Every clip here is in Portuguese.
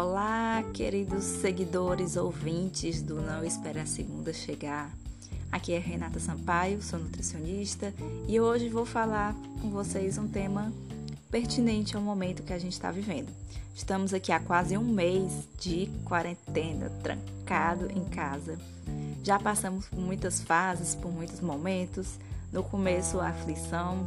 Olá, queridos seguidores, ouvintes do Não Espere a Segunda Chegar. Aqui é Renata Sampaio, sou nutricionista e hoje vou falar com vocês um tema pertinente ao momento que a gente está vivendo. Estamos aqui há quase um mês de quarentena, trancado em casa. Já passamos por muitas fases, por muitos momentos. No começo, a aflição,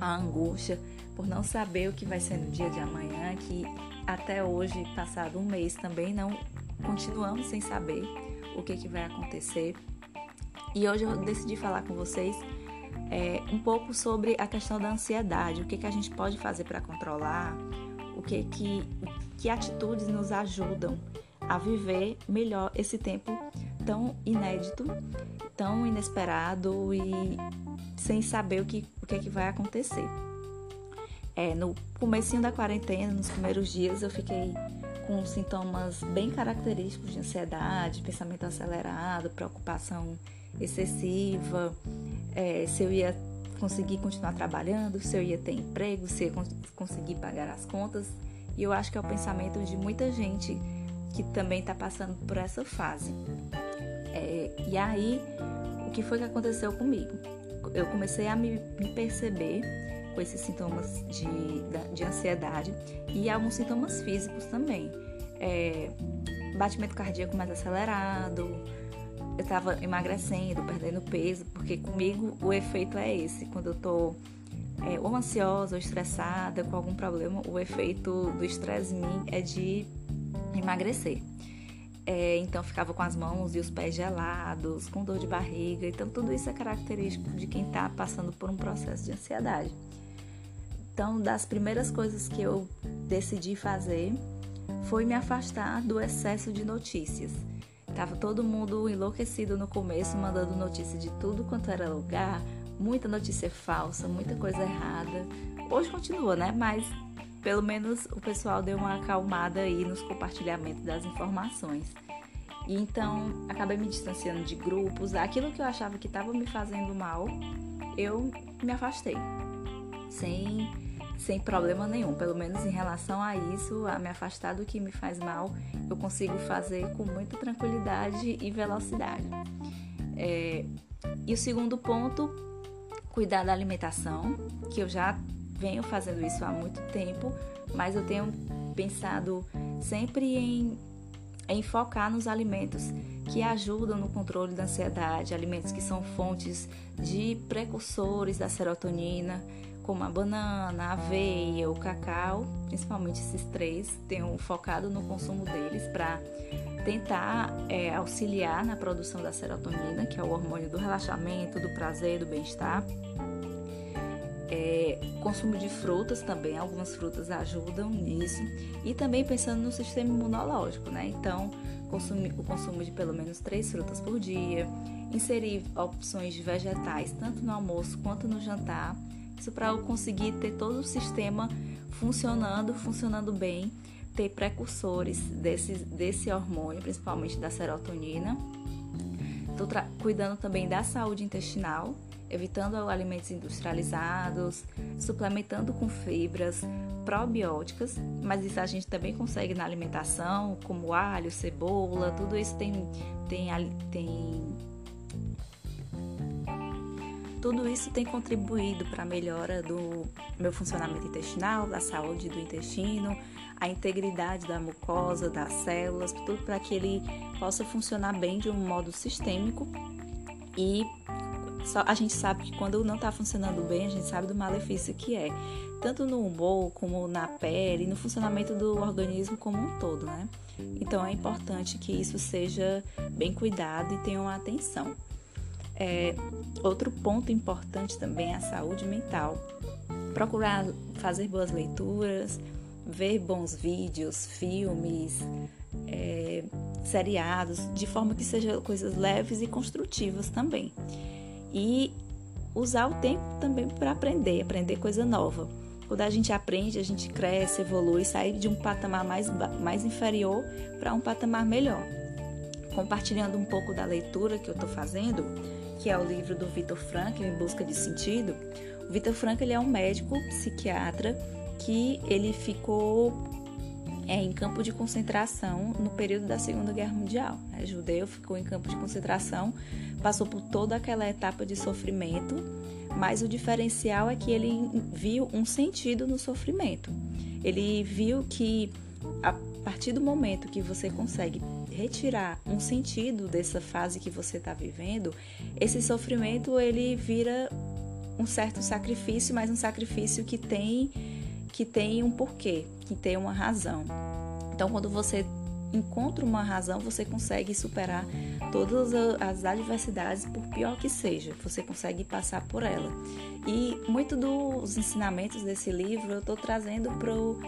a angústia por não saber o que vai ser no dia de amanhã, que até hoje, passado um mês, também não continuamos sem saber o que, que vai acontecer. E hoje eu decidi falar com vocês é, um pouco sobre a questão da ansiedade, o que, que a gente pode fazer para controlar, o que, que, que atitudes nos ajudam a viver melhor esse tempo tão inédito, tão inesperado e sem saber o que, o que, que vai acontecer. É, no comecinho da quarentena, nos primeiros dias, eu fiquei com sintomas bem característicos de ansiedade, pensamento acelerado, preocupação excessiva, é, se eu ia conseguir continuar trabalhando, se eu ia ter emprego, se eu ia conseguir pagar as contas. E eu acho que é o pensamento de muita gente que também está passando por essa fase. É, e aí, o que foi que aconteceu comigo? Eu comecei a me, me perceber com esses sintomas de, de ansiedade e alguns sintomas físicos também. É, batimento cardíaco mais acelerado, eu estava emagrecendo, perdendo peso, porque comigo o efeito é esse. Quando eu tô é, ou ansiosa ou estressada com algum problema, o efeito do estresse em mim é de emagrecer. É, então ficava com as mãos e os pés gelados, com dor de barriga. Então tudo isso é característico de quem está passando por um processo de ansiedade. Então, das primeiras coisas que eu decidi fazer foi me afastar do excesso de notícias. Tava todo mundo enlouquecido no começo, mandando notícia de tudo quanto era lugar, muita notícia falsa, muita coisa errada. Hoje continua, né? Mas pelo menos o pessoal deu uma acalmada aí nos compartilhamentos das informações. E então acabei me distanciando de grupos, aquilo que eu achava que estava me fazendo mal, eu me afastei. Sem sem problema nenhum. Pelo menos em relação a isso, a me afastar do que me faz mal, eu consigo fazer com muita tranquilidade e velocidade. É, e o segundo ponto, cuidar da alimentação, que eu já venho fazendo isso há muito tempo, mas eu tenho pensado sempre em, em focar nos alimentos que ajudam no controle da ansiedade, alimentos que são fontes de precursores da serotonina, como a banana, a aveia, o cacau, principalmente esses três, tenho focado no consumo deles para tentar é, auxiliar na produção da serotonina, que é o hormônio do relaxamento, do prazer, do bem-estar. É, consumo de frutas também, algumas frutas ajudam nisso. E também pensando no sistema imunológico, né? Então, consumir, o consumo de pelo menos três frutas por dia, inserir opções de vegetais tanto no almoço quanto no jantar isso para eu conseguir ter todo o sistema funcionando, funcionando bem, ter precursores desse, desse hormônio, principalmente da serotonina. Estou cuidando também da saúde intestinal, evitando alimentos industrializados, suplementando com fibras probióticas, mas isso a gente também consegue na alimentação, como alho, cebola, tudo isso tem, tem, tem tudo isso tem contribuído para a melhora do meu funcionamento intestinal, da saúde do intestino, a integridade da mucosa, das células, tudo para que ele possa funcionar bem de um modo sistêmico. E só, a gente sabe que quando não está funcionando bem, a gente sabe do malefício que é, tanto no humor como na pele, no funcionamento do organismo como um todo, né? Então é importante que isso seja bem cuidado e tenha uma atenção. É, outro ponto importante também é a saúde mental. Procurar fazer boas leituras, ver bons vídeos, filmes, é, seriados, de forma que sejam coisas leves e construtivas também. E usar o tempo também para aprender, aprender coisa nova. Quando a gente aprende, a gente cresce, evolui, sai de um patamar mais, mais inferior para um patamar melhor. Compartilhando um pouco da leitura que eu estou fazendo, que é o livro do Victor Frankl, Em Busca de Sentido. O Victor Frankl ele é um médico psiquiatra que ele ficou é em campo de concentração no período da Segunda Guerra Mundial. Né? Judeu ficou em campo de concentração, passou por toda aquela etapa de sofrimento, mas o diferencial é que ele viu um sentido no sofrimento. Ele viu que a partir do momento que você consegue retirar um sentido dessa fase que você está vivendo, esse sofrimento ele vira um certo sacrifício, mas um sacrifício que tem que tem um porquê, que tem uma razão. Então, quando você encontra uma razão, você consegue superar todas as adversidades, por pior que seja, você consegue passar por ela. E muito dos ensinamentos desse livro eu estou trazendo para o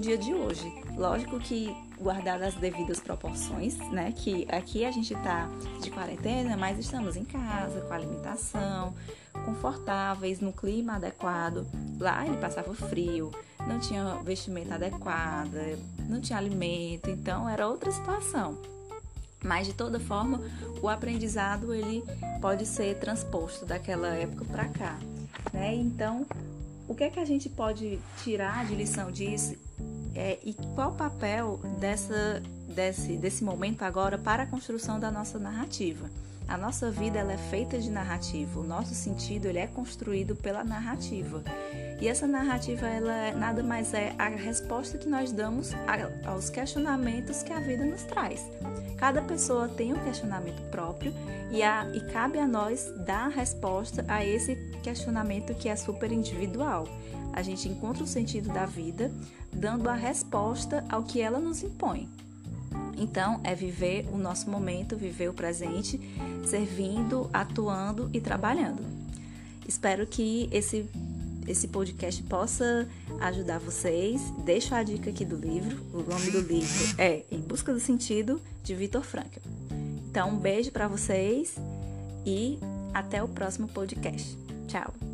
dia de hoje. Lógico que guardar as devidas proporções, né? Que aqui a gente está de quarentena, mas estamos em casa, com alimentação, confortáveis, no clima adequado. Lá ele passava frio, não tinha vestimenta adequada, não tinha alimento, então era outra situação. Mas de toda forma, o aprendizado ele pode ser transposto daquela época para cá, né? Então, o que é que a gente pode tirar de lição disso? É, e qual o papel dessa, desse, desse momento agora para a construção da nossa narrativa? A nossa vida ela é feita de narrativa, o nosso sentido ele é construído pela narrativa. E essa narrativa ela é, nada mais é a resposta que nós damos aos questionamentos que a vida nos traz. Cada pessoa tem um questionamento próprio e, a, e cabe a nós dar a resposta a esse questionamento que é super individual. A gente encontra o sentido da vida dando a resposta ao que ela nos impõe. Então, é viver o nosso momento, viver o presente, servindo, atuando e trabalhando. Espero que esse, esse podcast possa ajudar vocês. Deixo a dica aqui do livro. O nome do livro é Em Busca do Sentido, de Vitor Frankl. Então, um beijo para vocês e até o próximo podcast. Tchau!